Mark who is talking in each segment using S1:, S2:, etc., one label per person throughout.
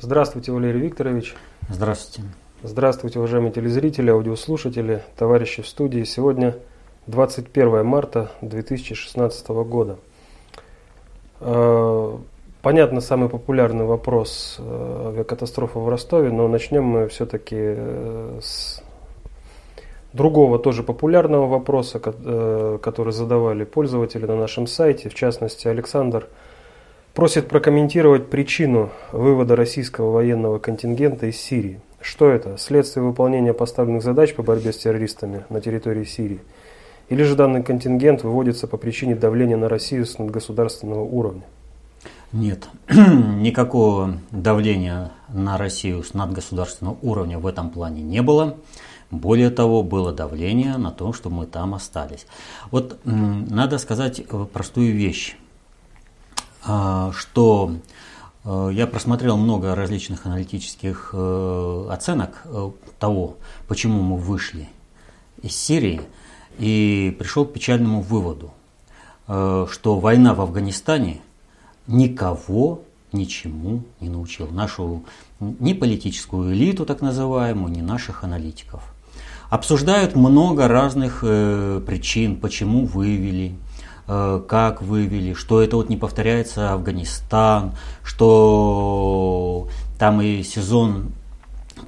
S1: Здравствуйте, Валерий Викторович.
S2: Здравствуйте.
S1: Здравствуйте, уважаемые телезрители, аудиослушатели, товарищи в студии. Сегодня 21 марта 2016 года. Э, понятно, самый популярный вопрос э, авиакатастрофа в Ростове, но начнем мы все-таки э, с другого тоже популярного вопроса, который задавали пользователи на нашем сайте. В частности, Александр просит прокомментировать причину вывода российского военного контингента из Сирии. Что это? Следствие выполнения поставленных задач по борьбе с террористами на территории Сирии? Или же данный контингент выводится по причине давления на Россию с надгосударственного уровня?
S2: Нет, никакого давления на Россию с надгосударственного уровня в этом плане не было. Более того, было давление на то, что мы там остались. Вот надо сказать э, простую вещь, что э, я просмотрел много различных аналитических э, оценок того, почему мы вышли из Сирии, и пришел к печальному выводу, что война в Афганистане никого ничему не научила. Нашу ни политическую элиту, так называемую, ни наших аналитиков. Обсуждают много разных э, причин, почему вывели, э, как вывели, что это вот не повторяется Афганистан, что там и сезон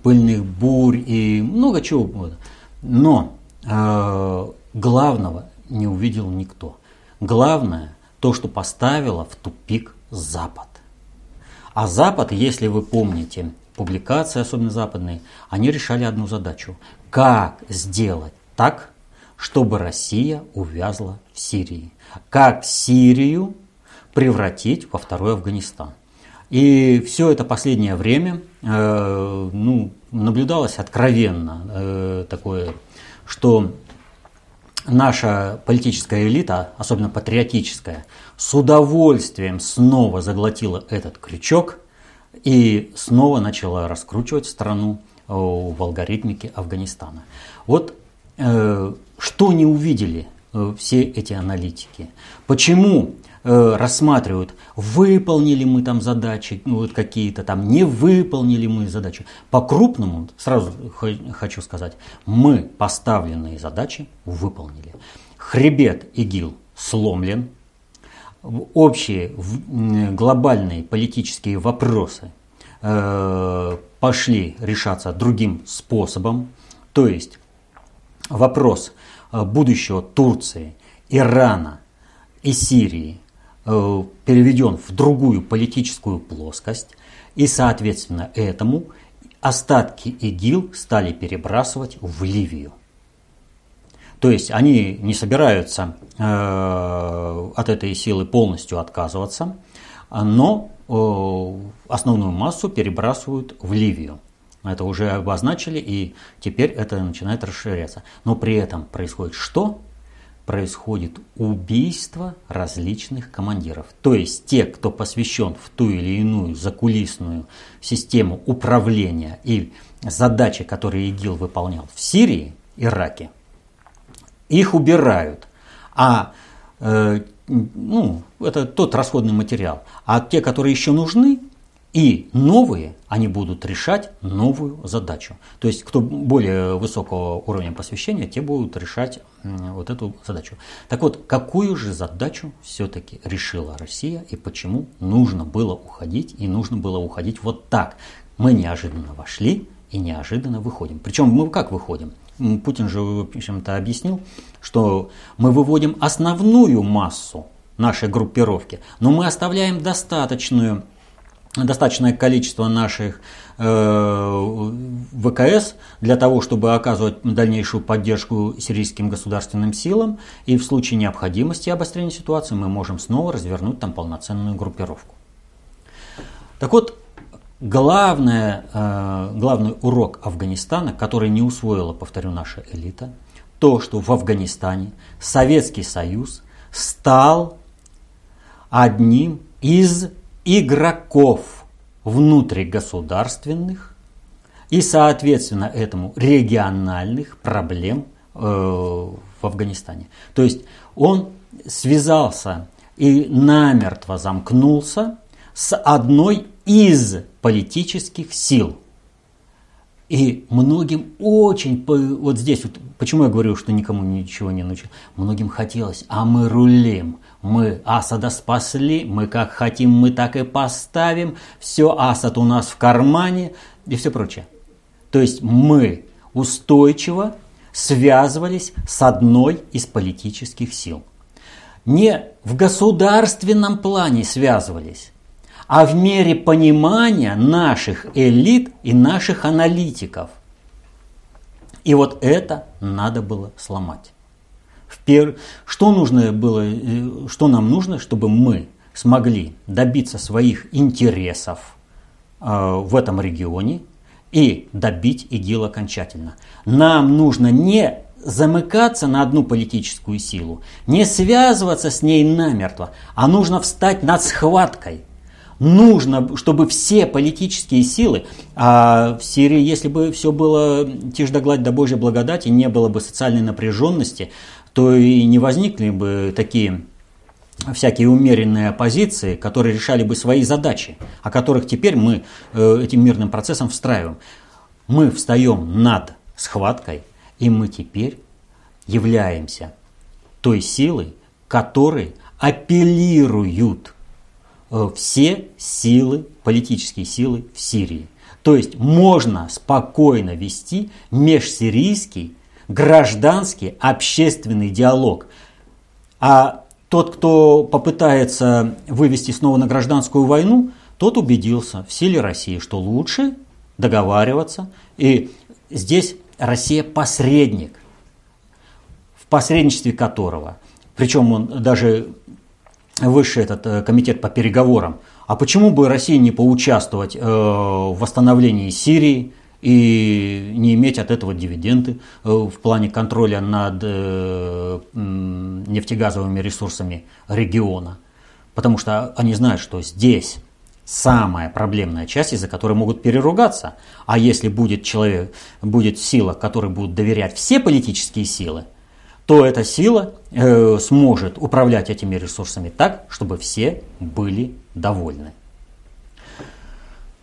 S2: пыльных бурь и много чего. Но э, главного не увидел никто. Главное то, что поставило в тупик Запад. А Запад, если вы помните, публикации, особенно западные, они решали одну задачу. Как сделать так, чтобы Россия увязла в Сирии? Как Сирию превратить во второй Афганистан? И все это последнее время э, ну, наблюдалось откровенно э, такое, что наша политическая элита, особенно патриотическая, с удовольствием снова заглотила этот крючок и снова начала раскручивать страну э, в алгоритмике Афганистана. Вот что не увидели э, все эти аналитики? Почему э, рассматривают, выполнили мы там задачи, ну, вот какие-то там, не выполнили мы задачи. По-крупному, сразу хочу сказать, мы поставленные задачи выполнили. Хребет ИГИЛ сломлен, общие глобальные политические вопросы э, пошли решаться другим способом, то есть вопрос э, будущего Турции, Ирана и Сирии э, переведен в другую политическую плоскость, и соответственно этому остатки ИГИЛ стали перебрасывать в Ливию. То есть они не собираются э, от этой силы полностью отказываться, но основную массу перебрасывают в Ливию. Это уже обозначили, и теперь это начинает расширяться. Но при этом происходит что? Происходит убийство различных командиров. То есть те, кто посвящен в ту или иную закулисную систему управления и задачи, которые ИГИЛ выполнял в Сирии, Ираке – их убирают. А э, ну, это тот расходный материал. А те, которые еще нужны, и новые, они будут решать новую задачу. То есть, кто более высокого уровня посвящения, те будут решать вот эту задачу. Так вот, какую же задачу все-таки решила Россия и почему нужно было уходить и нужно было уходить вот так? Мы неожиданно вошли и неожиданно выходим. Причем мы как выходим? Путин же, в общем-то, объяснил, что мы выводим основную массу нашей группировки, но мы оставляем достаточную достаточное количество наших э, ВКС для того, чтобы оказывать дальнейшую поддержку сирийским государственным силам, и в случае необходимости обострения ситуации мы можем снова развернуть там полноценную группировку. Так вот, Главное, э, главный урок Афганистана, который не усвоила, повторю, наша элита, то, что в Афганистане Советский Союз стал одним из игроков внутригосударственных и, соответственно, этому региональных проблем э, в Афганистане. То есть он связался и намертво замкнулся с одной из политических сил. И многим очень, вот здесь, вот, почему я говорю, что никому ничего не научил, многим хотелось, а мы рулим, мы Асада спасли, мы как хотим, мы так и поставим, все, Асад у нас в кармане и все прочее. То есть мы устойчиво связывались с одной из политических сил. Не в государственном плане связывались, а в мере понимания наших элит и наших аналитиков. И вот это надо было сломать. Что нужно было, э, что нам нужно, чтобы мы смогли добиться своих интересов э, в этом регионе и добить ИГИЛ окончательно. Нам нужно не замыкаться на одну политическую силу, не связываться с ней намертво, а нужно встать над схваткой. Нужно, чтобы все политические силы, а в Сирии, если бы все было тишь да гладь до Божьей благодати, не было бы социальной напряженности, то и не возникли бы такие всякие умеренные оппозиции, которые решали бы свои задачи, о которых теперь мы э, этим мирным процессом встраиваем. Мы встаем над схваткой, и мы теперь являемся той силой, которой апеллируют э, все силы, политические силы в Сирии. То есть можно спокойно вести межсирийский гражданский общественный диалог. А тот, кто попытается вывести снова на гражданскую войну, тот убедился в силе России, что лучше договариваться. И здесь Россия посредник, в посредничестве которого, причем он даже высший этот э, комитет по переговорам, а почему бы России не поучаствовать э, в восстановлении Сирии, и не иметь от этого дивиденды э, в плане контроля над э, нефтегазовыми ресурсами региона. Потому что они знают, что здесь самая проблемная часть, из-за которой могут переругаться. А если будет человек, будет сила, которой будут доверять все политические силы, то эта сила э, сможет управлять этими ресурсами так, чтобы все были довольны.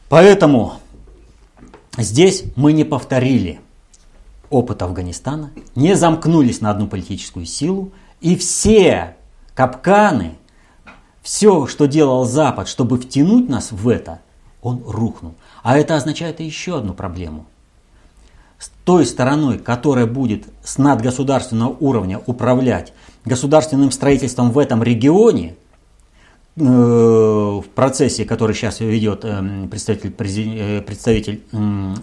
S2: Поэтому Здесь мы не повторили опыт Афганистана, не замкнулись на одну политическую силу, и все капканы, все, что делал Запад, чтобы втянуть нас в это, он рухнул. А это означает еще одну проблему. С той стороной, которая будет с надгосударственного уровня управлять государственным строительством в этом регионе – в процессе, который сейчас ведет э, представитель, э, представитель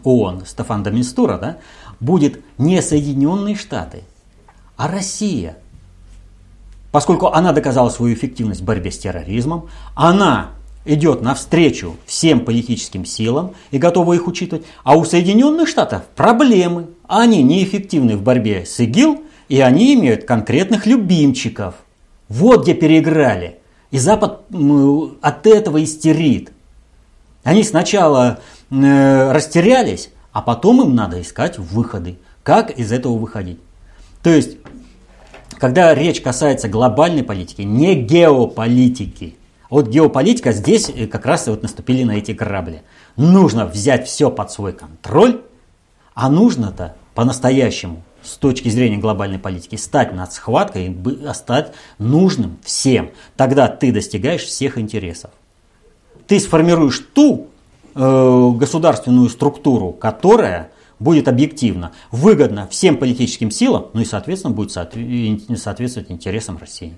S2: ООН Стефан Доминстура, да, будет не Соединенные Штаты, а Россия. Поскольку она доказала свою эффективность в борьбе с терроризмом, она идет навстречу всем политическим силам и готова их учитывать. А у Соединенных Штатов проблемы. Они неэффективны в борьбе с ИГИЛ, и они имеют конкретных любимчиков. Вот где переиграли – и Запад от этого истерит. Они сначала э, растерялись, а потом им надо искать выходы. Как из этого выходить? То есть, когда речь касается глобальной политики, не геополитики. Вот геополитика здесь э, как раз и вот наступили на эти грабли. Нужно взять все под свой контроль, а нужно-то по-настоящему с точки зрения глобальной политики, стать над схваткой и стать нужным всем. Тогда ты достигаешь всех интересов. Ты сформируешь ту э, государственную структуру, которая будет объективно выгодна всем политическим силам, ну и, соответственно, будет соответствовать интересам России.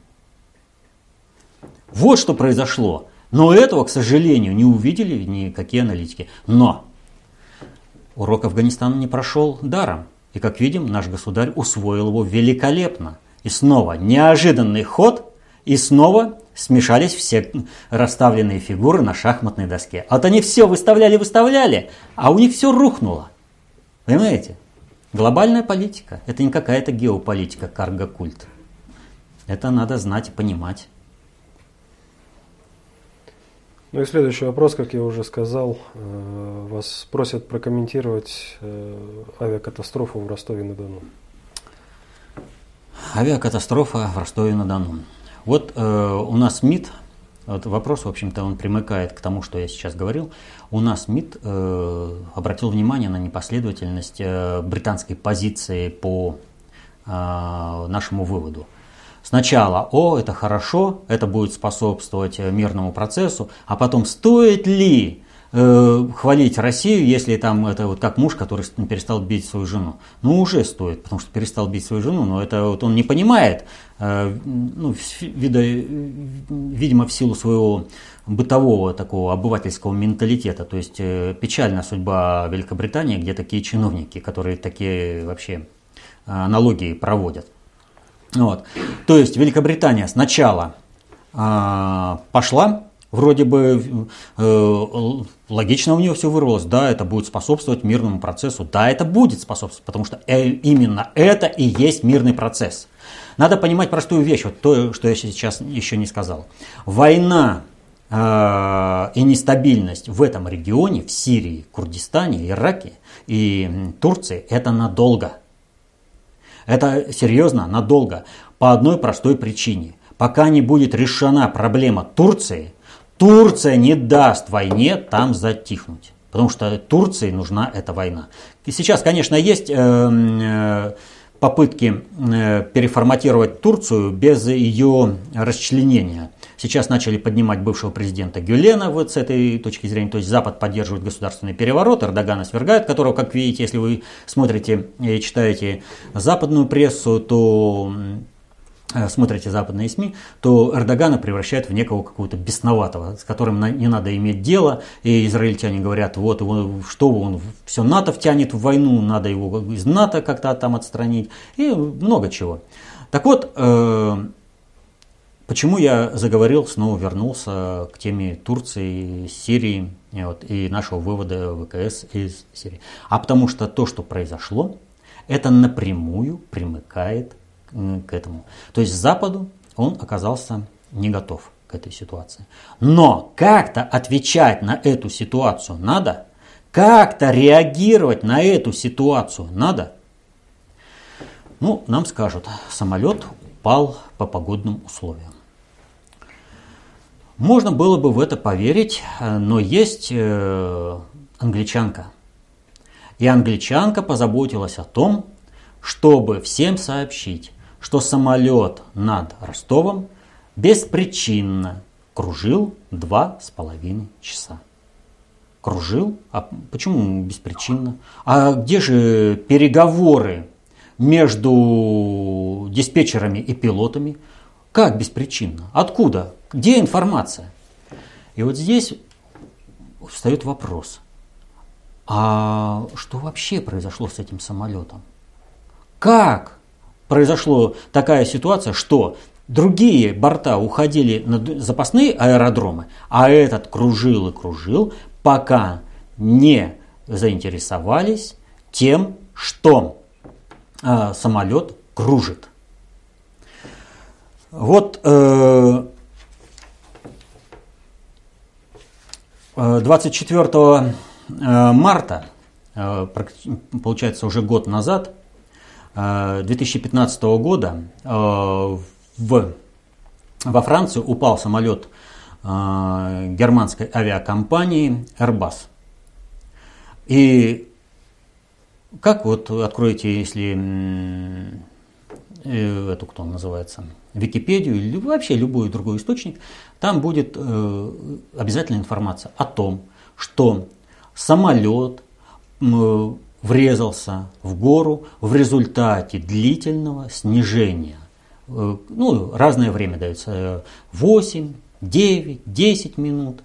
S2: Вот что произошло. Но этого, к сожалению, не увидели никакие аналитики. Но урок Афганистана не прошел даром. И как видим, наш государь усвоил его великолепно. И снова неожиданный ход, и снова смешались все расставленные фигуры на шахматной доске. А вот они все выставляли-выставляли, а у них все рухнуло. Понимаете? Глобальная политика – это не какая-то геополитика, карго-культ. Это надо знать и понимать.
S1: Ну и следующий вопрос, как я уже сказал, э, вас просят прокомментировать э, авиакатастрофу в Ростове-на-Дону.
S2: Авиакатастрофа в Ростове-на-Дону. Вот э, у нас МИД Вот вопрос, в общем-то, он примыкает к тому, что я сейчас говорил. У нас МИД э, обратил внимание на непоследовательность э, британской позиции по э, нашему выводу. Сначала, о, это хорошо, это будет способствовать э, мирному процессу, а потом, стоит ли э, хвалить Россию, если там это вот как муж, который перестал бить свою жену. Ну, уже стоит, потому что перестал бить свою жену, но это вот он не понимает, э, ну, вида, видимо, в силу своего бытового такого обывательского менталитета. То есть э, печальная судьба Великобритании, где такие чиновники, которые такие вообще аналогии проводят. Вот. То есть Великобритания сначала э, пошла Вроде бы э, логично у нее все вырвалось, да, это будет способствовать мирному процессу, да, это будет способствовать, потому что э, именно это и есть мирный процесс. Надо понимать простую вещь, вот то, что я сейчас еще не сказал. Война э, и нестабильность в этом регионе, в Сирии, Курдистане, Ираке и Турции, это надолго. Это серьезно, надолго. По одной простой причине. Пока не будет решена проблема Турции, Турция не даст войне там затихнуть. Потому что Турции нужна эта война. И сейчас, конечно, есть э, э, попытки э, переформатировать Турцию без ее расчленения. Сейчас начали поднимать бывшего президента Гюлена вот с этой точки зрения. То есть Запад поддерживает государственный переворот, Эрдогана свергает, которого, как видите, если вы смотрите и читаете западную прессу, то Э, смотрите западные СМИ, то Эрдогана превращают в некого какого-то бесноватого, с которым не надо иметь дело. И израильтяне говорят, вот его, что он все НАТО втянет в войну, надо его из НАТО как-то там отстранить. И много чего. Так вот, э, почему я заговорил, снова вернулся к теме Турции, Сирии вот, и нашего вывода ВКС из Сирии. А потому что то, что произошло, это напрямую примыкает к этому. То есть Западу он оказался не готов к этой ситуации. Но как-то отвечать на эту ситуацию надо, как-то реагировать на эту ситуацию надо. Ну, нам скажут, самолет упал по погодным условиям. Можно было бы в это поверить, но есть э, англичанка. И англичанка позаботилась о том, чтобы всем сообщить, что самолет над Ростовом беспричинно кружил два с половиной часа. Кружил? А почему беспричинно? А где же переговоры между диспетчерами и пилотами? Как беспричинно? Откуда? Где информация? И вот здесь встает вопрос. А что вообще произошло с этим самолетом? Как произошла такая ситуация, что другие борта уходили на запасные аэродромы, а этот кружил и кружил, пока не заинтересовались тем, что э, самолет кружит. Вот э, 24 э, марта, э, получается уже год назад, 2015 года э, в, во Францию упал самолет э, германской авиакомпании Airbus. И как вот откроете, если э, эту кто называется, Википедию или вообще любой другой источник, там будет обязательно информация о том, что самолет врезался в гору в результате длительного снижения. Э, ну, разное время дается, 8, 9, 10 минут.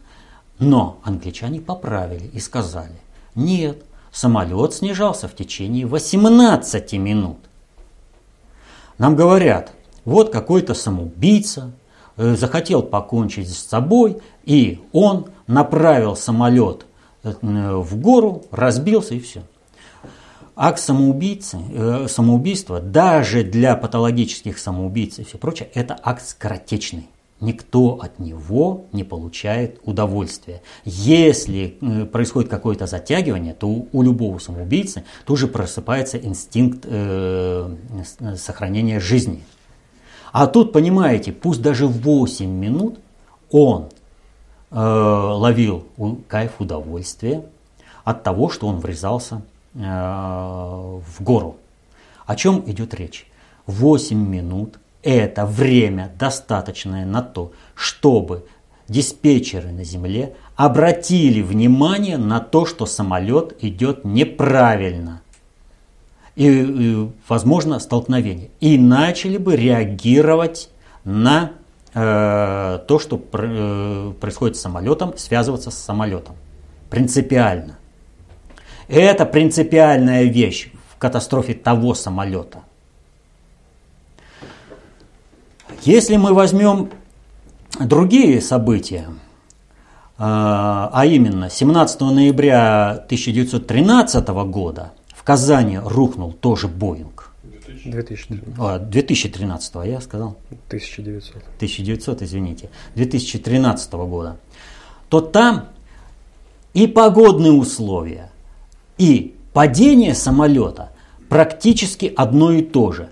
S2: Но англичане поправили и сказали, нет, самолет снижался в течение 18 минут. Нам говорят, вот какой-то самоубийца э, захотел покончить с собой, и он направил самолет э, в гору, разбился и все. Акт самоубийцы, э, самоубийства, даже для патологических самоубийц и все прочее, это акт скоротечный. Никто от него не получает удовольствия. Если происходит какое-то затягивание, то у, любого самоубийцы тут же просыпается инстинкт сохранения жизни. А тут, понимаете, пусть даже 8 минут он э, ловил кайф удовольствия от того, что он врезался э, в гору. О чем идет речь? 8 минут – это время достаточное на то, чтобы диспетчеры на земле обратили внимание на то, что самолет идет неправильно. И, и возможно столкновение. И начали бы реагировать на э, то, что пр, э, происходит с самолетом, связываться с самолетом. Принципиально. Это принципиальная вещь в катастрофе того самолета. Если мы возьмем другие события, а, а именно 17 ноября 1913 года в Казани рухнул тоже Боинг. 2013. 2013, а, я сказал?
S1: 1900.
S2: 1900, извините. 2013 года. То там и погодные условия, и падение самолета практически одно и то же.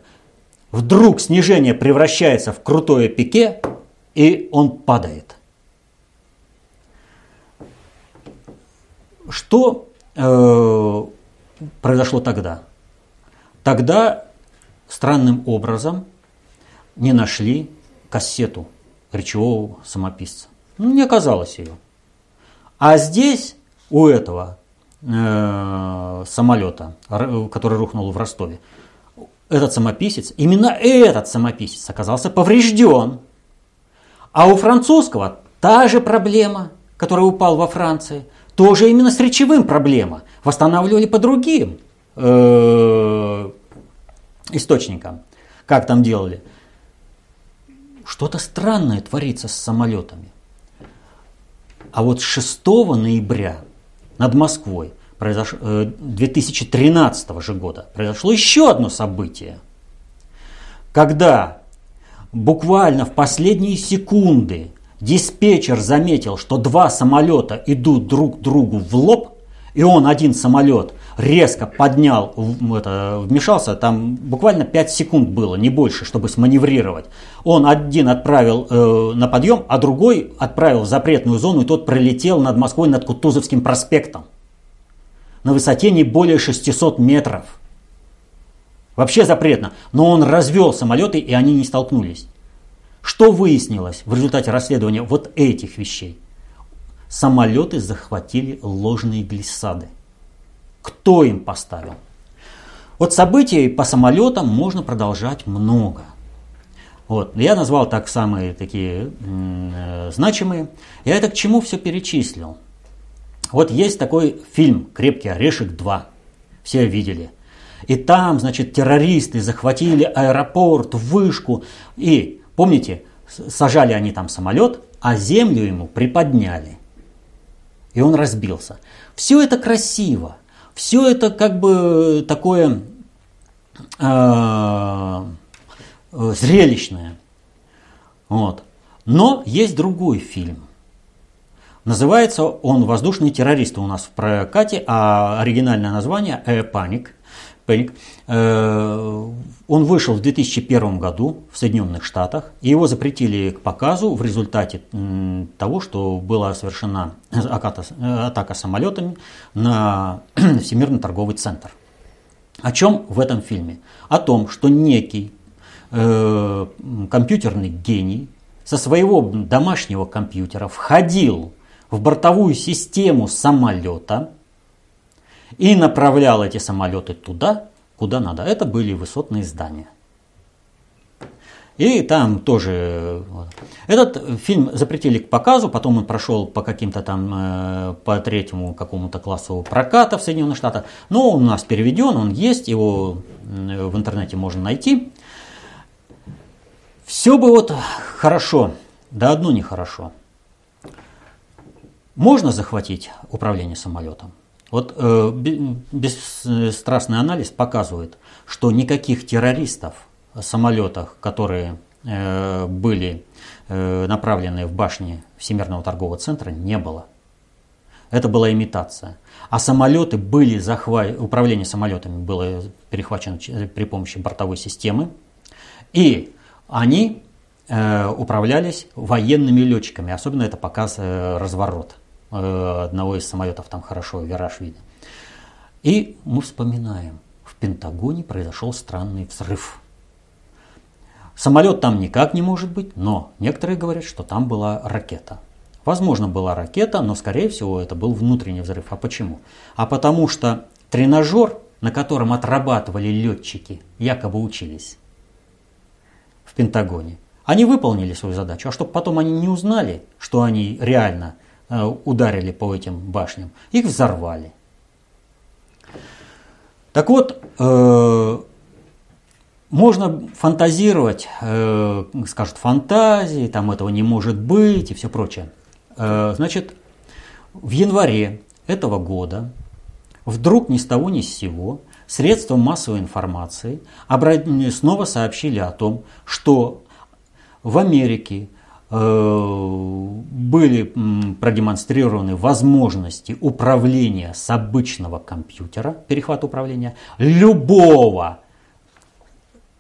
S2: Вдруг снижение превращается в крутое пике, и он падает. Что э, произошло тогда? Тогда странным образом не нашли кассету речевого самописца. Ну, не оказалось ее. А здесь у этого э, самолета, который рухнул в Ростове, этот самописец, именно этот самописец оказался поврежден. А у французского та же проблема, которая упал во Франции, тоже именно с речевым проблема. Восстанавливали по другим э, источникам. Как там делали? Что-то странное творится с самолетами. А вот 6 ноября над Москвой произош... 2013 э, же года произошло еще одно событие, когда буквально в последние секунды диспетчер заметил, что два самолета идут друг другу в лоб, и он один самолет резко поднял, это, вмешался, там буквально 5 секунд было, не больше, чтобы сманеврировать. Он один отправил э, на подъем, а другой отправил в запретную зону, и тот пролетел над Москвой, над Кутузовским проспектом. На высоте не более 600 метров. Вообще запретно. Но он развел самолеты, и они не столкнулись. Что выяснилось в результате расследования вот этих вещей? Самолеты захватили ложные глиссады. Кто им поставил? Вот событий по самолетам можно продолжать много. Вот. Я назвал так самые такие э, значимые. Я это к чему все перечислил? Вот есть такой фильм «Крепкий орешек 2». Все видели. И там, значит, террористы захватили аэропорт, вышку. И, помните, сажали они там самолет, а землю ему приподняли. И он разбился. Все это красиво. Все это как бы такое э, зрелищное. Вот. Но есть другой фильм. Называется он «Воздушные террористы» у нас в прокате, а оригинальное название «A Panic». Panic. Э, он вышел в 2001 году в Соединенных Штатах, и его запретили к показу в результате того, что была совершена атака самолетами на Всемирный торговый центр. О чем в этом фильме? О том, что некий э, компьютерный гений со своего домашнего компьютера входил в бортовую систему самолета и направлял эти самолеты туда, куда надо. Это были высотные здания. И там тоже... Этот фильм запретили к показу, потом он прошел по каким-то там, э, по третьему какому-то классу проката в Соединенных Штатах. Но он у нас переведен, он есть, его в интернете можно найти. Все бы вот хорошо, да одно нехорошо. Можно захватить управление самолетом? Вот э, бесстрастный анализ показывает, что никаких террористов в самолетах, которые э, были э, направлены в башни Всемирного торгового центра, не было. Это была имитация. А самолеты были захвачены, управление самолетами было перехвачено при помощи бортовой системы. И они э, управлялись военными летчиками. Особенно это показ э, разворот э, одного из самолетов, там хорошо вираж видно. И мы вспоминаем, в Пентагоне произошел странный взрыв. Самолет там никак не может быть, но некоторые говорят, что там была ракета. Возможно, была ракета, но, скорее всего, это был внутренний взрыв. А почему? А потому что тренажер, на котором отрабатывали летчики, якобы учились в Пентагоне, они выполнили свою задачу. А чтобы потом они не узнали, что они реально э, ударили по этим башням, их взорвали. Так вот, э, можно фантазировать, э, скажут фантазии, там этого не может быть и все прочее. Э, значит, в январе этого года вдруг ни с того ни с сего средства массовой информации снова сообщили о том, что в Америке э, были продемонстрированы возможности управления с обычного компьютера, перехват управления, любого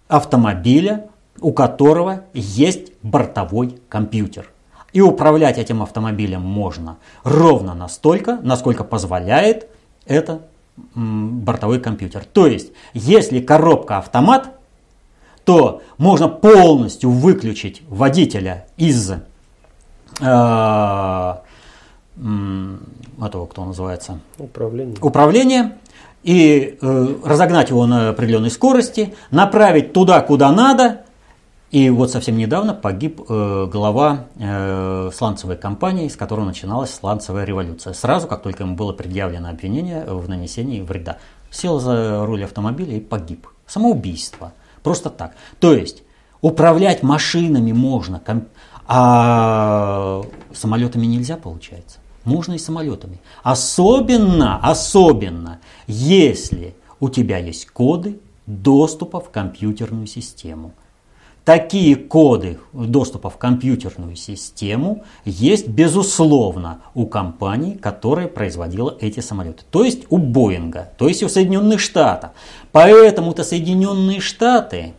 S2: автомобиля, у которого есть бортовой компьютер. И управлять этим автомобилем можно ровно настолько, насколько позволяет это бортовой компьютер. То есть, если коробка автомат, то можно полностью выключить водителя из э, этого, кто называется?
S1: Управление.
S2: Управление и э, разогнать его на определенной скорости, направить туда, куда надо. И вот совсем недавно погиб э, глава э, сланцевой компании, с которой начиналась сланцевая революция. Сразу, как только ему было предъявлено обвинение в нанесении вреда. Сел за руль автомобиля и погиб. Самоубийство. Просто так. То есть управлять машинами можно, а самолетами нельзя, получается. Можно и самолетами. Особенно, особенно, если у тебя есть коды доступа в компьютерную систему. Такие коды доступа в компьютерную систему есть, безусловно, у компании, которая производила эти самолеты. То есть у Боинга, то есть у Соединенных Штатов. Поэтому-то Соединенные Штаты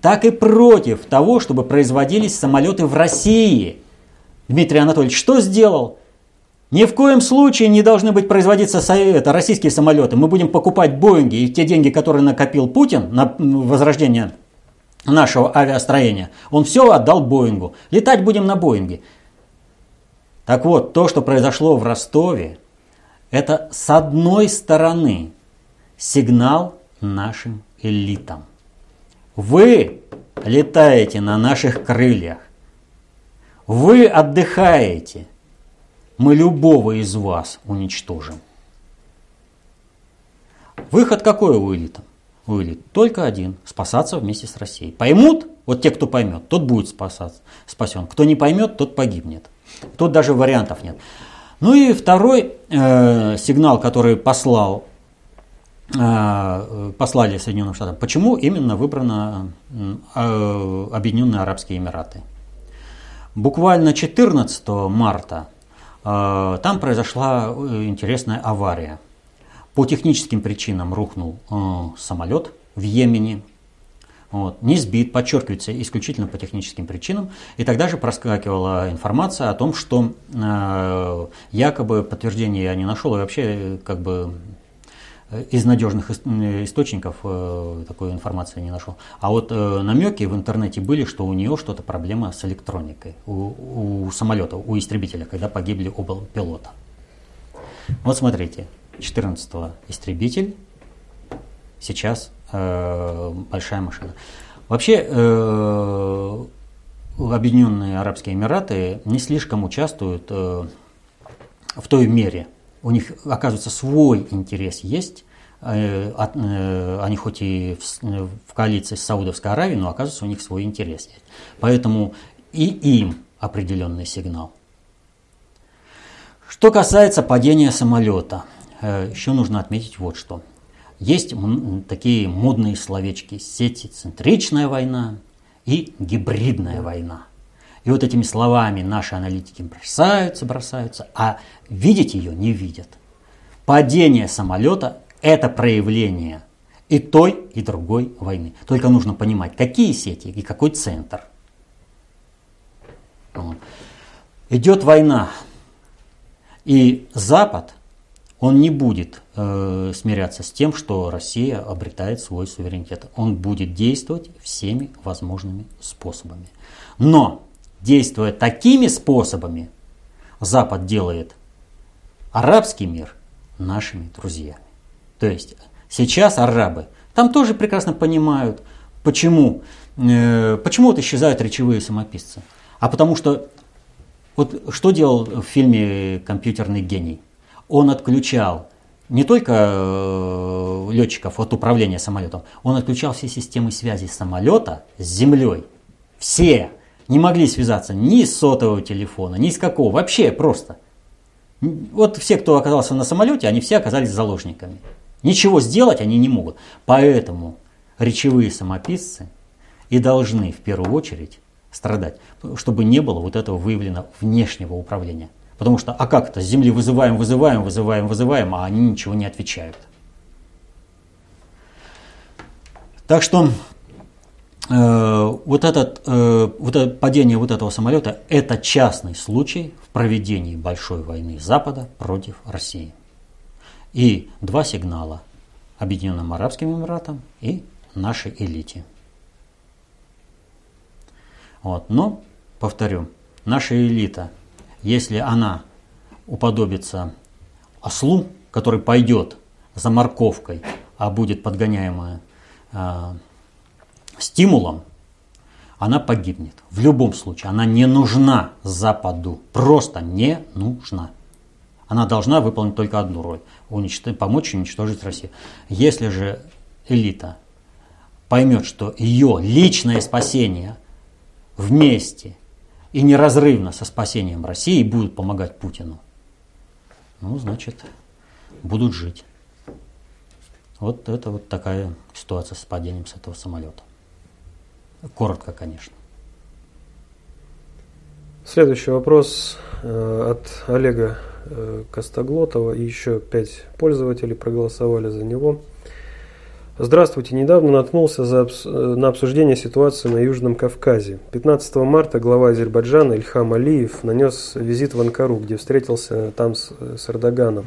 S2: так и против того, чтобы производились самолеты в России. Дмитрий Анатольевич что сделал? Ни в коем случае не должны быть производиться это, российские самолеты. Мы будем покупать Боинги и те деньги, которые накопил Путин на возрождение нашего авиастроения, он все отдал Боингу. Летать будем на Боинге. Так вот, то, что произошло в Ростове, это с одной стороны сигнал нашим элитам. Вы летаете на наших крыльях. Вы отдыхаете мы любого из вас уничтожим. Выход какой у элита? Элит только один – спасаться вместе с Россией. Поймут, вот те, кто поймет, тот будет спасаться, спасен. Кто не поймет, тот погибнет. Тут даже вариантов нет. Ну и второй э, сигнал, который послал, э, послали Соединенным Штатам. Почему именно выбрано э, Объединенные Арабские Эмираты? Буквально 14 марта а, там произошла э, интересная авария. По техническим причинам рухнул э, самолет в Йемене. Вот, не сбит, подчеркивается, исключительно по техническим причинам. И тогда же проскакивала информация о том, что э, якобы подтверждение я не нашел, и вообще как бы из надежных источников э, такой информации не нашел. А вот э, намеки в интернете были, что у нее что-то проблема с электроникой у, у самолета, у истребителя, когда погибли оба пилота. Вот смотрите, 14 истребитель, сейчас э, большая машина. Вообще э, Объединенные Арабские Эмираты не слишком участвуют э, в той мере, у них, оказывается, свой интерес есть. Э, э, они хоть и в коалиции с Саудовской Аравией, но оказывается, у них свой интерес есть. Поэтому и им определенный сигнал. Что касается падения самолета, э, еще нужно отметить вот что. Есть такие модные словечки сети центричная война и гибридная война. И вот этими словами наши аналитики бросаются, бросаются, а видеть ее не видят. Падение самолета – это проявление и той, и другой войны. Только нужно понимать, какие сети и какой центр. идет война, и Запад, он не будет э, смиряться с тем, что Россия обретает свой суверенитет. Он будет действовать всеми возможными способами. Но, действуя такими способами, Запад делает арабский мир нашими друзьями. То есть сейчас арабы там тоже прекрасно понимают, почему, э, почему вот исчезают речевые самописцы. А потому что вот что делал в фильме «Компьютерный гений»? Он отключал не только э, летчиков от управления самолетом, он отключал все системы связи самолета с землей. Все не могли связаться ни с сотового телефона, ни с какого, вообще просто. Вот все, кто оказался на самолете, они все оказались заложниками. Ничего сделать они не могут. Поэтому речевые самописцы и должны в первую очередь страдать, чтобы не было вот этого выявлено внешнего управления. Потому что, а как это, с Земли вызываем, вызываем, вызываем, вызываем, а они ничего не отвечают. Так что э, вот, этот, э, вот это падение вот этого самолета – это частный случай в проведении большой войны Запада против России. И два сигнала – Объединенным Арабским Эмиратам и нашей элите – вот. Но, повторю, наша элита, если она уподобится ослу, который пойдет за морковкой, а будет подгоняемая э, стимулом, она погибнет. В любом случае, она не нужна Западу. Просто не нужна. Она должна выполнить только одну роль – уничтожить, помочь уничтожить Россию. Если же элита поймет, что ее личное спасение вместе и неразрывно со спасением России будут помогать Путину, ну, значит, будут жить. Вот это вот такая ситуация с падением с этого самолета. Коротко, конечно.
S1: Следующий вопрос э, от Олега э, Костоглотова. И еще пять пользователей проголосовали за него. Здравствуйте. Недавно наткнулся за, на обсуждение ситуации на Южном Кавказе. 15 марта глава Азербайджана Ильхам Алиев нанес визит в Анкару, где встретился там с, с Эрдоганом.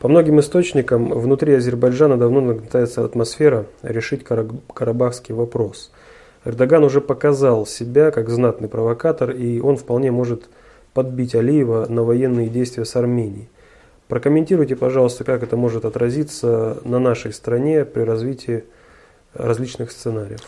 S1: По многим источникам, внутри Азербайджана давно нагнетается атмосфера решить карабахский вопрос. Эрдоган уже показал себя как знатный провокатор, и он вполне может подбить Алиева на военные действия с Арменией. Прокомментируйте, пожалуйста, как это может отразиться на нашей стране при развитии различных сценариев.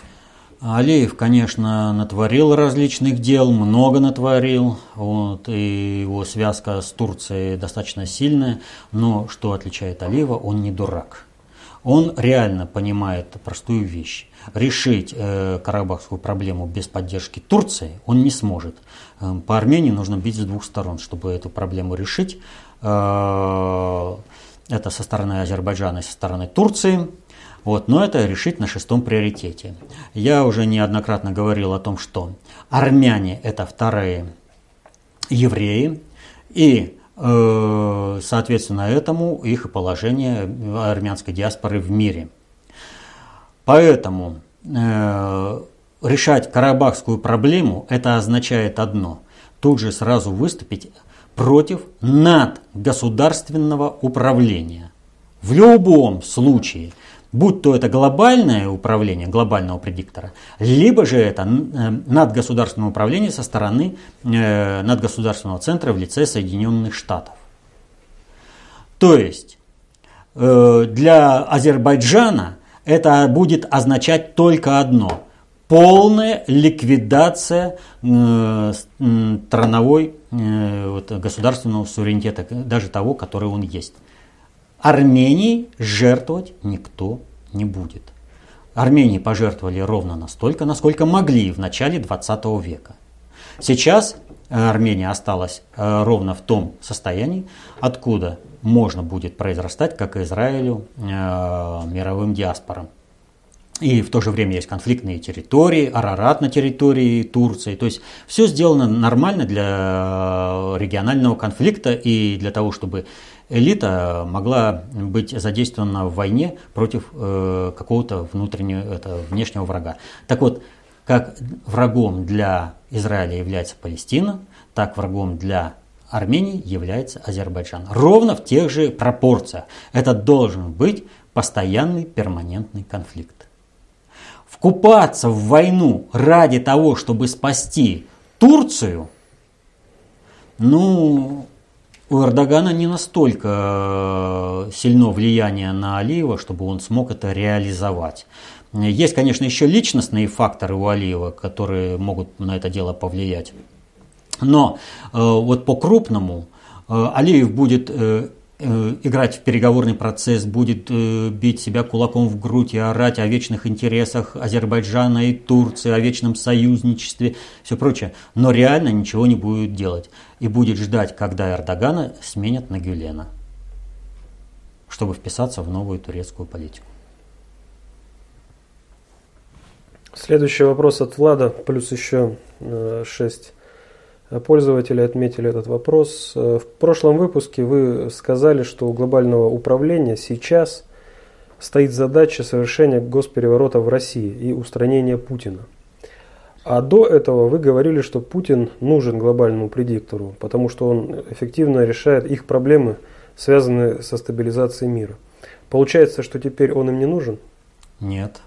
S2: Алиев, конечно, натворил различных дел, много натворил, вот, и его связка с Турцией достаточно сильная, но что отличает Алиева, он не дурак. Он реально понимает простую вещь. Решить э, карабахскую проблему без поддержки Турции он не сможет. Э, по Армении нужно бить с двух сторон, чтобы эту проблему решить. Э, это со стороны Азербайджана и со стороны Турции. Вот, но это решить на шестом приоритете. Я уже неоднократно говорил о том, что армяне это вторые евреи, и э, соответственно этому их положение армянской диаспоры в мире. Поэтому э, решать карабахскую проблему это означает одно – тут же сразу выступить против надгосударственного управления. В любом случае, будь то это глобальное управление глобального предиктора, либо же это э, надгосударственное управление со стороны э, надгосударственного центра в лице Соединенных Штатов. То есть э, для Азербайджана это будет означать только одно полная ликвидация страновой вот, государственного суверенитета, даже того, который он есть. Армении жертвовать никто не будет. Армении пожертвовали ровно настолько, насколько могли в начале 20 века. Сейчас Армения осталась э, ровно в том состоянии, откуда можно будет произрастать, как Израилю, мировым диаспорам. И в то же время есть конфликтные территории, Арарат на территории Турции. То есть все сделано нормально для регионального конфликта и для того, чтобы элита могла быть задействована в войне против э, какого-то внутреннего, это, внешнего врага. Так вот, Как врагом для Израиля является Палестина, так врагом для Армении является Азербайджан. Ровно в тех же пропорциях. Это должен быть постоянный перманентный конфликт. Вкупаться в войну ради того, чтобы спасти Турцию, ну, у Эрдогана не настолько сильно влияние на Алиева, чтобы он смог это реализовать. Есть, конечно, еще личностные факторы у Алиева, которые могут на это дело повлиять. Но э, вот по-крупному э, Алиев будет э, играть в переговорный процесс, будет бить себя кулаком в грудь и орать о вечных интересах Азербайджана и Турции, о вечном союзничестве, все прочее. Но реально ничего не будет делать. И будет ждать, когда Эрдогана сменят на Гюлена, чтобы вписаться в новую турецкую политику.
S1: Следующий вопрос от Влада, плюс еще шесть пользователи отметили этот вопрос. Э, в прошлом выпуске вы сказали, что у глобального управления сейчас стоит задача совершения госпереворота в России и устранения Путина. А до этого вы говорили, что Путин нужен глобальному предиктору, потому что он эффективно решает их проблемы, связанные со стабилизацией мира. Получается, что теперь он им не нужен?
S2: Нет.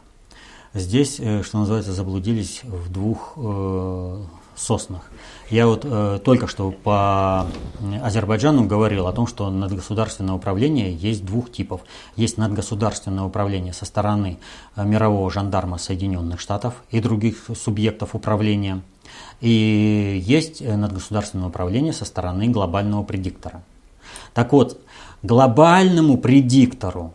S2: Здесь, э, что называется, заблудились в двух э, соснах. Я вот э, только что по Азербайджану говорил о том, что надгосударственное управление есть двух типов. Есть надгосударственное управление со стороны э, мирового жандарма Соединенных Штатов и других субъектов управления. И есть э, надгосударственное управление со стороны глобального предиктора. Так вот, глобальному предиктору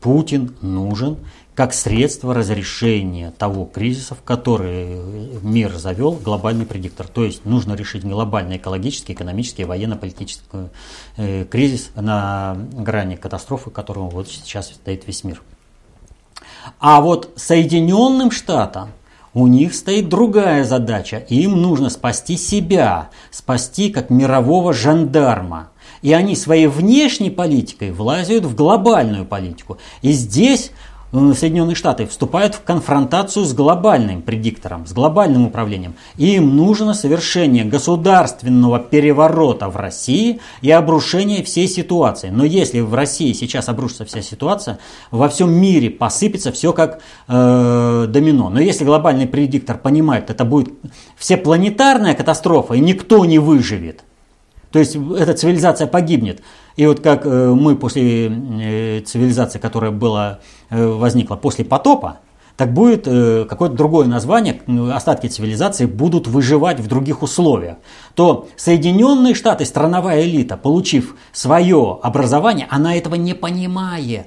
S2: Путин нужен как средство разрешения того кризиса, в который мир завел глобальный предиктор. То есть нужно решить глобальный экологический, экономический, военно-политический э, кризис на грани катастрофы, которому вот сейчас стоит весь мир. А вот Соединенным Штатам у них стоит другая задача. Им нужно спасти себя, спасти как мирового жандарма. И они своей внешней политикой влазят в глобальную политику. И здесь Соединенные Штаты вступают в конфронтацию с глобальным предиктором, с глобальным управлением. им нужно совершение государственного переворота в России и обрушение всей ситуации. Но если в России сейчас обрушится вся ситуация, во всем мире посыпется все как э, домино. Но если глобальный предиктор понимает, это будет всепланетарная катастрофа, и никто не выживет, то есть эта цивилизация погибнет. И вот как э, мы после э, цивилизации, которая была, э, возникла после потопа, так будет какое-то другое название, остатки цивилизации будут выживать в других условиях, то Соединенные Штаты, страновая элита, получив свое образование, она этого не понимает.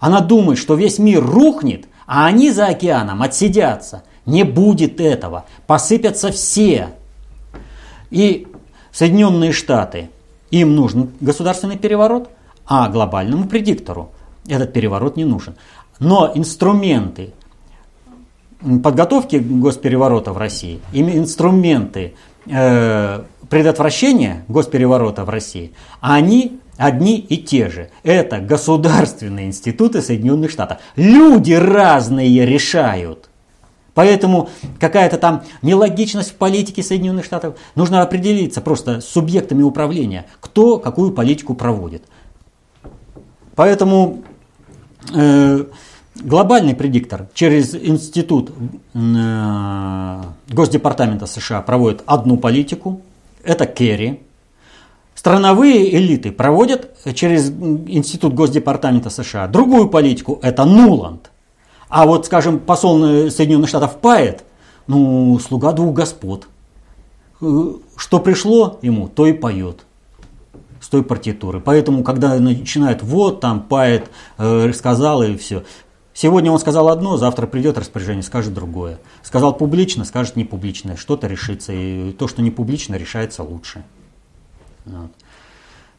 S2: Она думает, что весь мир рухнет, а они за океаном отсидятся. Не будет этого. Посыпятся все. И Соединенные Штаты, им нужен государственный переворот, а глобальному предиктору этот переворот не нужен. Но инструменты подготовки госпереворота в России, инструменты э, предотвращения госпереворота в России, они одни и те же. Это государственные институты Соединенных Штатов. Люди разные решают – Поэтому какая-то там нелогичность в политике Соединенных Штатов. Нужно определиться просто с субъектами управления, кто какую политику проводит. Поэтому э, глобальный предиктор через институт э, Госдепартамента США проводит одну политику, это Керри. Страновые элиты проводят через институт Госдепартамента США другую политику, это Нуланд. А вот, скажем, посол Соединенных Штатов Пайет, ну, слуга двух господ. Э, что пришло ему, то и поет с той партитуры. Поэтому, когда начинают, вот там Пайет э, сказал и все. Сегодня он сказал одно, завтра придет распоряжение, скажет другое. Сказал публично, скажет не публично. Что-то решится. И то, что не публично, решается лучше. Вот.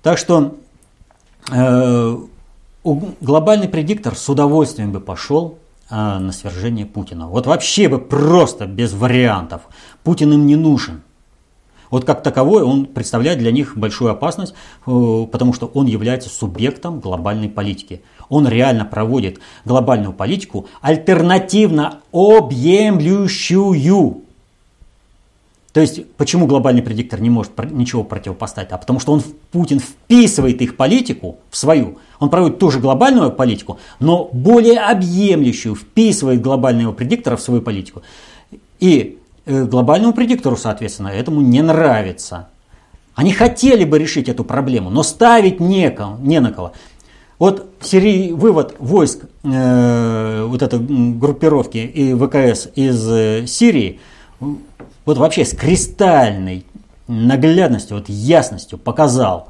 S2: Так что э, глобальный предиктор с удовольствием бы пошел а, на свержение Путина. Вот вообще бы просто без вариантов. Путин им не нужен. Вот как таковой он представляет для них большую опасность, э, потому что он является субъектом глобальной политики. Он реально проводит глобальную политику альтернативно объемлющую. То есть, почему глобальный предиктор не может ничего противопоставить? А потому что он, Путин вписывает их политику в свою. Он проводит ту же глобальную политику, но более объемлющую, вписывает глобального предиктора в свою политику. И э, глобальному предиктору, соответственно, этому не нравится. Они хотели бы решить эту проблему, но ставить некому, не на кого. Вот серий, вывод войск э, вот этой группировки и ВКС из э, Сирии вот вообще с кристальной наглядностью, вот ясностью показал,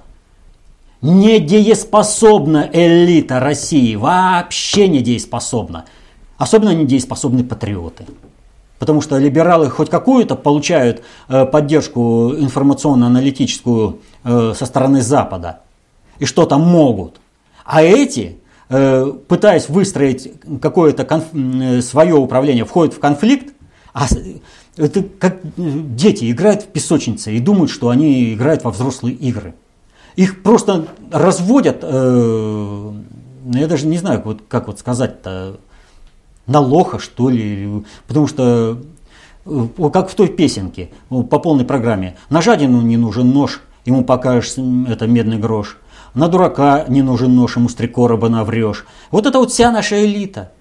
S2: недееспособна элита России, вообще недееспособна. Особенно недееспособны патриоты. Потому что либералы хоть какую-то получают э, поддержку информационно-аналитическую э, со стороны Запада. И что-то могут. А эти, э, пытаясь выстроить какое-то конф- свое управление, входят в конфликт, а это как дети играют в песочнице и думают, что они играют во взрослые игры. Их просто разводят, э, я даже не знаю, вот, как вот сказать-то, на лоха, что ли, потому что, э, как в той песенке, по полной программе, на жадину не нужен нож, ему покажешь это медный грош, на дурака не нужен нож, ему с три короба наврешь. Вот это вот вся наша элита –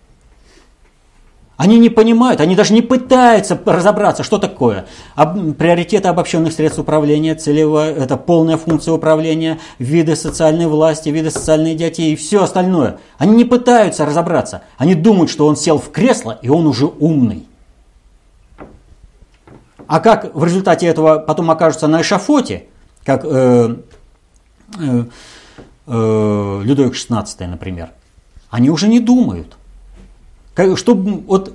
S2: они не понимают, они даже не пытаются разобраться, что такое. Об, приоритеты обобщенных средств управления, целевая, это полная функция управления, виды социальной власти, виды социальной идиотии и все остальное. Они не пытаются разобраться. Они думают, что он сел в кресло и он уже умный. А как в результате этого потом окажутся на эшафоте, как э, э, э, Людовик XVI, например, они уже не думают – чтобы вот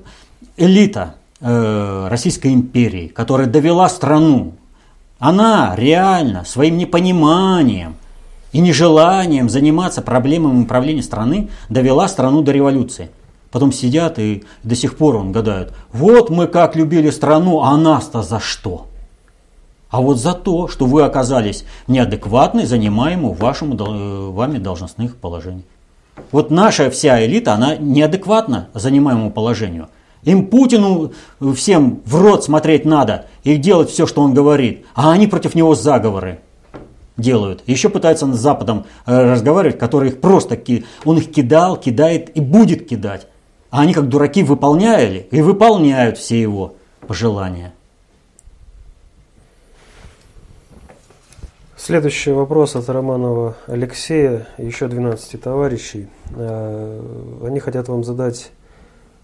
S2: элита э, Российской империи, которая довела страну, она реально своим непониманием и нежеланием заниматься проблемами управления страны довела страну до революции. Потом сидят и до сих пор он гадают, вот мы как любили страну, а нас-то за что? А вот за то, что вы оказались неадекватны занимаемому вашему, э, вами должностных положений. Вот наша вся элита, она неадекватна занимаемому положению. Им Путину всем в рот смотреть надо и делать все, что он говорит. А они против него заговоры делают. Еще пытаются с Западом э, разговаривать, который их просто, он их кидал, кидает и будет кидать. А они как дураки выполняли и выполняют все его пожелания.
S1: Следующий вопрос от Романова Алексея, еще 12 товарищей. Э, они хотят вам задать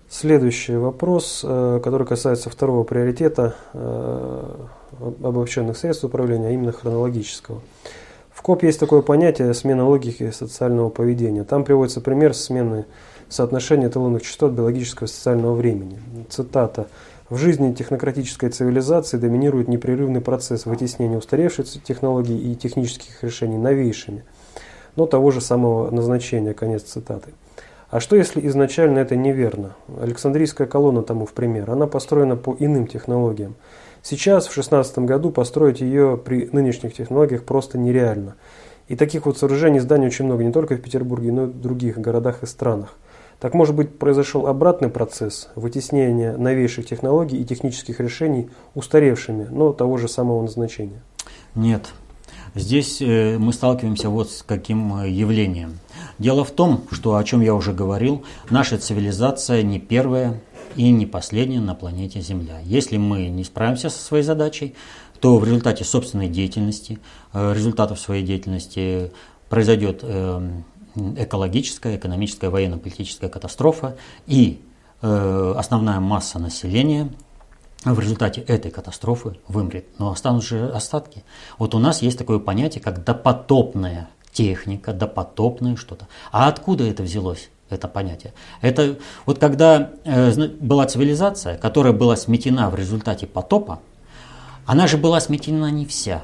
S1: следующий вопрос, э, который касается второго приоритета э, обобщенных средств управления, а именно хронологического. В КОП есть такое понятие смена логики социального поведения. Там приводится пример смены соотношения эталонных частот биологического и социального времени. Цитата. В жизни технократической цивилизации доминирует непрерывный процесс вытеснения устаревших технологий и технических решений новейшими, но того же самого назначения, конец цитаты. А что если изначально это неверно? Александрийская колонна тому в пример. Она построена по иным технологиям. Сейчас, в 16 году, построить ее при нынешних технологиях просто нереально. И таких вот сооружений, зданий очень много, не только в Петербурге, но и в других городах и странах. Так может быть произошел обратный процесс вытеснения новейших технологий и технических решений устаревшими, но того же самого назначения?
S2: Нет. Здесь э, мы сталкиваемся вот с каким э, явлением. Дело в том, что о чем я уже говорил, наша цивилизация не первая и не последняя на планете Земля. Если мы не справимся со своей задачей, то в результате собственной деятельности, э, результатов своей деятельности произойдет эм, экологическая, экономическая, военно-политическая катастрофа и э, основная масса населения в результате этой катастрофы вымрет. Но останутся же остатки. Вот у нас есть такое понятие, как допотопная техника, допотопное что-то. А откуда это взялось? это понятие. Это вот когда э, была цивилизация, которая была сметена в результате потопа, она же была сметена не вся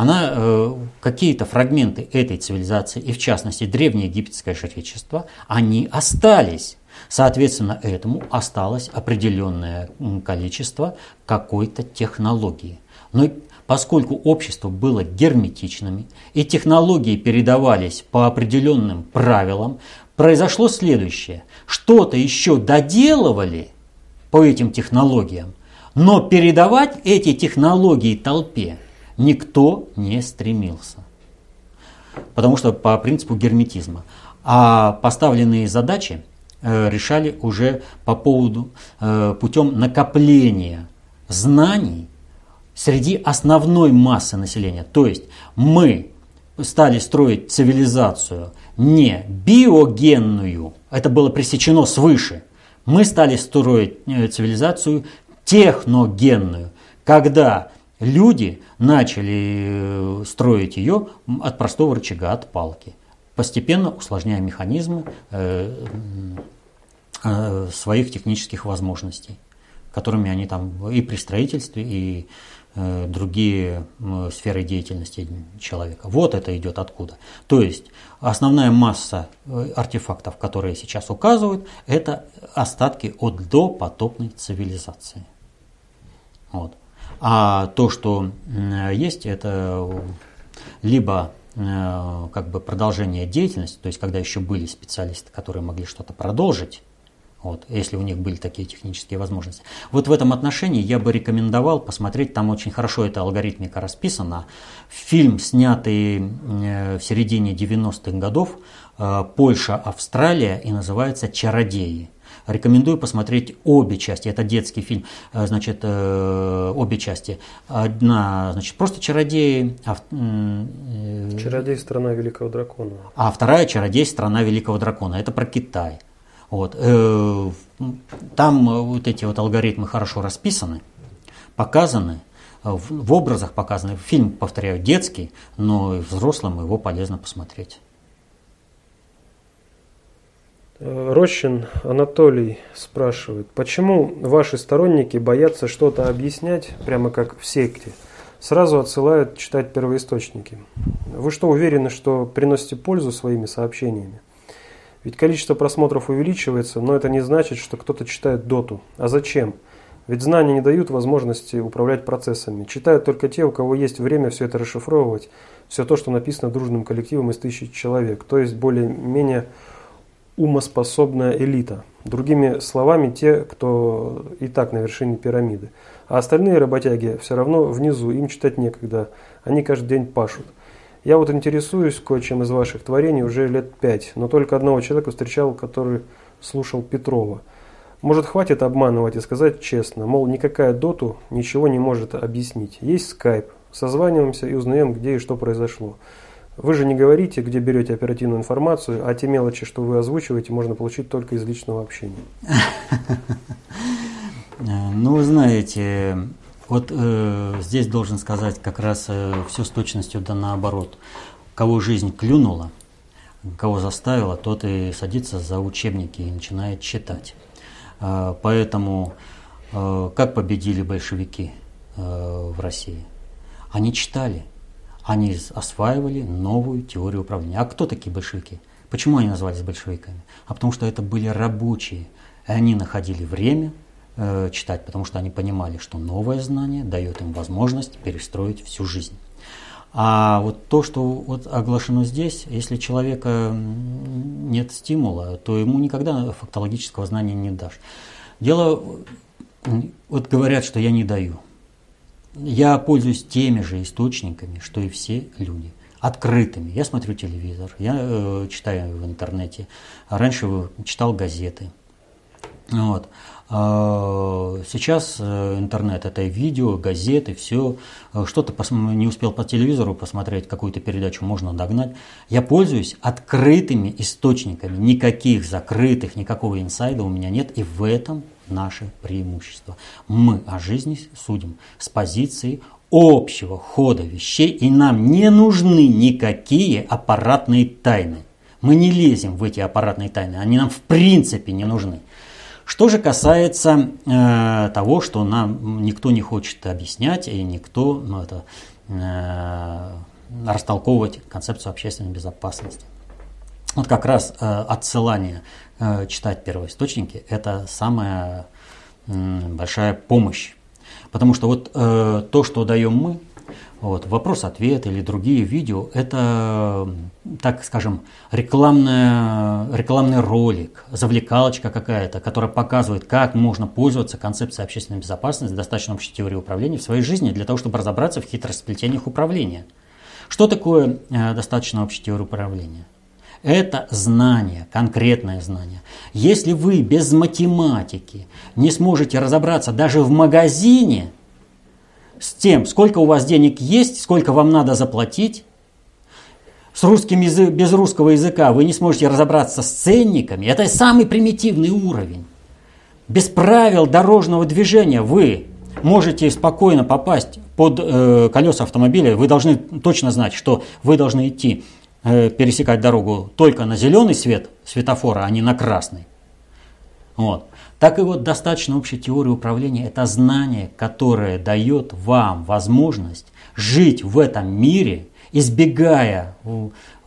S2: она э, какие-то фрагменты этой цивилизации, и в частности древнее египетское жречество, они остались. Соответственно, этому осталось определенное количество какой-то технологии. Но поскольку общество было герметичными и технологии передавались по определенным правилам, произошло следующее. Что-то еще доделывали по этим технологиям, но передавать эти технологии толпе никто не стремился. Потому что по принципу герметизма. А поставленные задачи э, решали уже по поводу э, путем накопления знаний среди основной массы населения. То есть мы стали строить цивилизацию не биогенную, это было пресечено свыше. Мы стали строить э, цивилизацию техногенную, когда люди начали э, строить ее от простого рычага, от палки, постепенно усложняя механизмы э, своих технических возможностей, которыми они там и при строительстве, и Э, другие сферы деятельности человека. Вот это идет откуда. То есть основная масса э, артефактов, которые сейчас указывают, это остатки от допотопной цивилизации. Вот. А то, что есть, это либо э, как бы продолжение деятельности, то есть когда еще были специалисты, которые могли что-то продолжить, вот, если у них были такие технические возможности. Вот в этом отношении я бы рекомендовал посмотреть, там очень хорошо эта алгоритмика расписана. Фильм, снятый э, в середине 90-х годов, э, Польша, Австралия, и называется «Чародеи». Рекомендую посмотреть обе части. Это детский фильм, э, значит, обе части. Одна, значит, просто чародеи. А,
S1: Чародей страна великого дракона.
S2: А вторая чародей страна великого дракона. Это про Китай. Вот. Э, там вот эти вот алгоритмы хорошо расписаны, показаны, э, в образах показаны. Фильм, повторяю, детский, но взрослым его полезно посмотреть.
S1: Э, Рощин Анатолий спрашивает, почему ваши сторонники боятся что-то объяснять, прямо как в секте, сразу отсылают читать первоисточники? Вы что, уверены, что приносите пользу своими сообщениями? Ведь количество просмотров увеличивается, но это не значит, что кто-то читает доту. А зачем? Ведь знания не дают возможности управлять процессами. Читают только те, у кого есть время все это расшифровывать, все то, что написано дружным коллективом из тысяч человек, то есть более-менее умоспособная элита. Другими словами, те, кто и так на вершине пирамиды. А остальные работяги все равно внизу, им читать некогда, они каждый день пашут. Я вот интересуюсь кое-чем из ваших творений уже лет пять, но только одного человека встречал, который слушал Петрова. Может, хватит обманывать и сказать честно, мол, никакая доту ничего не может объяснить. Есть скайп, созваниваемся и узнаем, где и что произошло. Вы же не говорите, где берете оперативную информацию, а те мелочи, что вы озвучиваете, можно получить только из личного общения.
S2: Ну, вы знаете, вот э, здесь должен сказать как раз э, все с точностью да наоборот. Кого жизнь клюнула, кого заставила, тот и садится за учебники и начинает читать. Э, поэтому как победили большевики в России? Они читали, они осваивали новую теорию управления. А кто такие большевики? Почему они назывались большевиками? А потому что это были рабочие. И они находили время Э, читать, потому что они понимали, что новое знание дает им возможность перестроить всю жизнь. А вот то, что вот оглашено здесь, если человека нет стимула, то ему никогда фактологического знания не дашь. Дело, вот говорят, что я не даю. Я пользуюсь теми же источниками, что и все люди открытыми. Я смотрю телевизор, я э, читаю в интернете. Раньше читал газеты. Вот. А, сейчас э, интернет это видео, газеты, все. Э, что-то не успел по телевизору посмотреть, какую-то передачу можно догнать. Я пользуюсь открытыми источниками. Никаких закрытых, никакого инсайда у меня нет. И в этом наше преимущество. Мы о жизни судим с позиции общего хода вещей, и нам не нужны никакие аппаратные тайны. Мы не лезем в эти аппаратные тайны, они нам в принципе не нужны. Что же касается э, того, что нам никто не хочет объяснять и никто ну, это, э, растолковывать концепцию общественной безопасности. Вот как раз э, отсылание читать первоисточники – это самая большая помощь. Потому что вот э, то, что даем мы, вот, вопрос-ответ или другие видео – это, так скажем, рекламная, рекламный ролик, завлекалочка какая-то, которая показывает, как можно пользоваться концепцией общественной безопасности, достаточно общей теории управления в своей жизни для того, чтобы разобраться в хитросплетениях управления. Что такое э, достаточно общей теории управления? Это знание, конкретное знание. Если вы без математики не сможете разобраться даже в магазине – с тем, сколько у вас денег есть, сколько вам надо заплатить. С русским язык, без русского языка вы не сможете разобраться с ценниками. Это самый примитивный уровень. Без правил дорожного движения вы можете спокойно попасть под э, колеса автомобиля. Вы должны точно знать, что вы должны идти, пересекать дорогу только на зеленый свет светофора, а не на красный. Вот так и вот достаточно общей теории управления – это знание, которое дает вам возможность жить в этом мире, избегая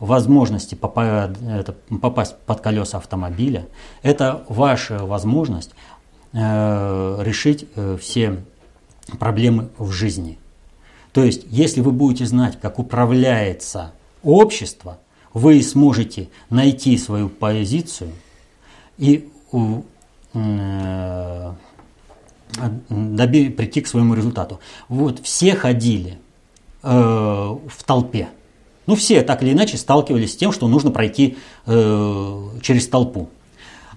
S2: возможности попасть под колеса автомобиля. Это ваша возможность э, решить э, все проблемы в жизни. То есть, если вы будете знать, как управляется общество, вы сможете найти свою позицию и Э, доби, прийти к своему результату. Вот все ходили э, в толпе. Ну, все так или иначе сталкивались с тем, что нужно пройти э, через толпу.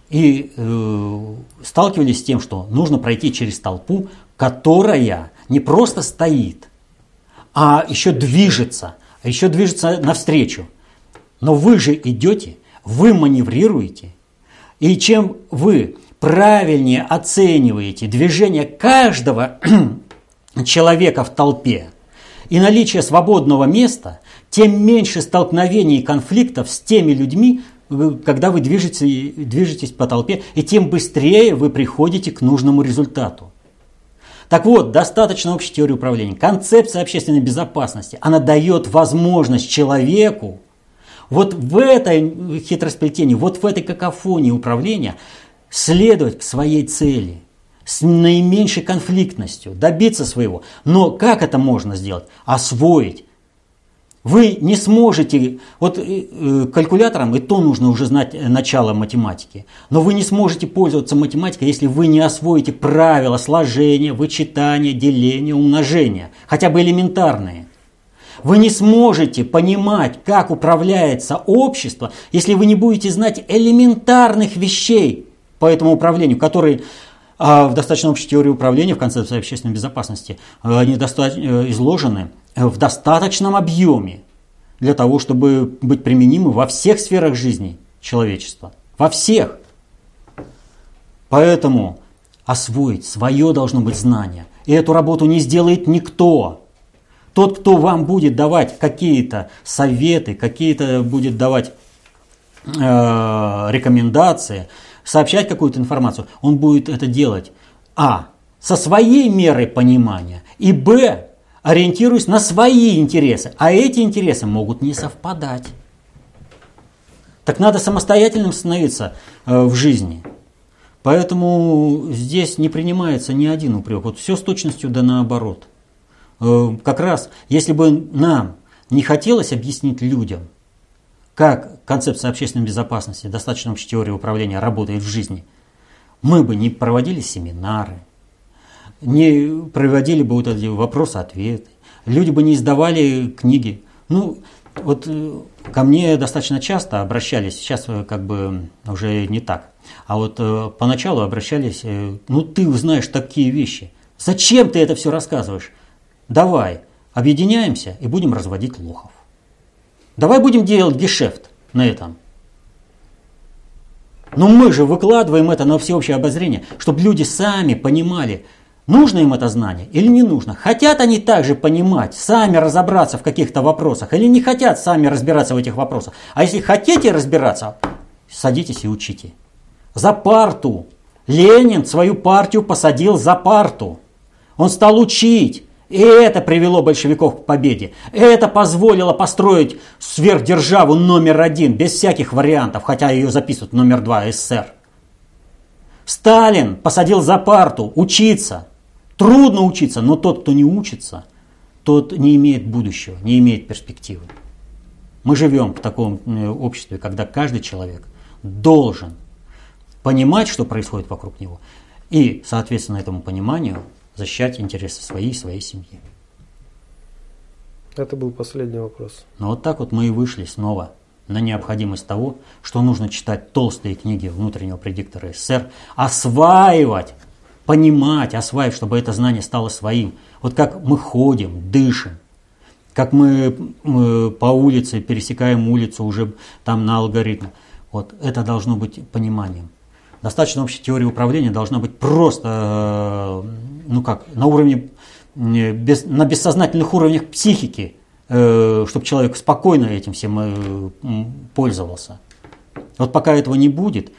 S2: И э, сталкивались с тем, что нужно пройти через толпу, которая не просто стоит, а еще движется, а еще движется навстречу. Но вы же идете, вы маневрируете, и чем вы правильнее оцениваете движение каждого человека в толпе и наличие свободного места, тем меньше столкновений и конфликтов с теми людьми, когда вы движетесь, движетесь по толпе, и тем быстрее вы приходите к нужному результату. Так вот, достаточно общей теории управления. Концепция общественной безопасности, она дает возможность человеку вот в этой хитросплетении, вот в этой какофонии управления следовать к своей цели с наименьшей конфликтностью, добиться своего. Но как это можно сделать? Освоить. Вы не сможете, вот э, э, калькулятором и то нужно уже знать э, начало математики, но вы не сможете пользоваться математикой, если вы не освоите правила сложения, вычитания, деления, умножения, хотя бы элементарные. Вы не сможете понимать, как управляется общество, если вы не будете знать элементарных вещей, по этому управлению, которые а, в достаточно общей теории управления, в концепции общественной безопасности, они достаточно э, изложены в достаточном объеме для того, чтобы быть применимы во всех сферах жизни человечества. Во всех. Поэтому освоить свое должно быть знание. И эту работу не сделает никто. Тот, кто вам будет давать какие-то советы, какие-то будет давать э, рекомендации, сообщать какую-то информацию, он будет это делать а. со своей мерой понимания и б. Ориентируясь на свои интересы, а эти интересы могут не совпадать. Так надо самостоятельным становиться э, в жизни. Поэтому здесь не принимается ни один упрек. Вот все с точностью да наоборот. Э, как раз, если бы нам не хотелось объяснить людям, как концепция общественной безопасности, достаточно общей теории управления работает в жизни, мы бы не проводили семинары, не проводили бы вот эти вопросы-ответы, люди бы не издавали книги. Ну, вот э, ко мне достаточно часто обращались, сейчас э, как бы уже не так, а вот э, поначалу обращались, ну ты знаешь такие вещи, зачем ты это все рассказываешь? Давай, объединяемся и будем разводить лохов. Давай будем делать гешефт на этом. Но мы же выкладываем это на всеобщее обозрение, чтобы люди сами понимали, нужно им это знание или не нужно. Хотят они также понимать, сами разобраться в каких-то вопросах или не хотят сами разбираться в этих вопросах. А если хотите разбираться, садитесь и учите. За парту. Ленин свою партию посадил за парту. Он стал учить. И это привело большевиков к победе. Это позволило построить сверхдержаву номер один, без всяких вариантов, хотя ее записывают номер два СССР. Сталин посадил за парту учиться. Трудно учиться, но тот, кто не учится, тот не имеет будущего, не имеет перспективы. Мы живем в таком э, обществе, когда каждый человек должен понимать, что происходит вокруг него, и, соответственно, этому пониманию защищать интересы своей и своей семьи.
S1: Это был последний вопрос.
S2: Но вот так вот мы и вышли снова на необходимость того, что нужно читать толстые книги внутреннего предиктора СССР, осваивать, понимать, осваивать, чтобы это знание стало своим. Вот как мы ходим, дышим, как мы, мы по улице пересекаем улицу уже там на алгоритм. Вот это должно быть пониманием. Достаточно общей теории управления должна быть просто, э, ну как, на уровне, без, на бессознательных уровнях психики, э, чтобы человек спокойно этим всем э, пользовался. Вот пока этого не будет,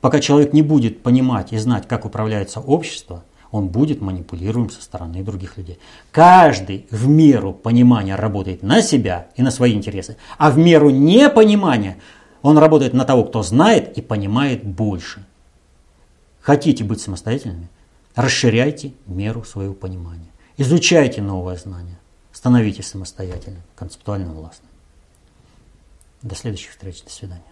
S2: пока человек не будет понимать и знать, как управляется общество, он будет манипулируем со стороны других людей. Каждый в меру понимания работает на себя и на свои интересы, а в меру непонимания он работает на того, кто знает и понимает больше. Хотите быть самостоятельными? Расширяйте меру своего понимания. Изучайте новое знание. Становитесь самостоятельным, концептуально властным. До следующих встреч. До свидания.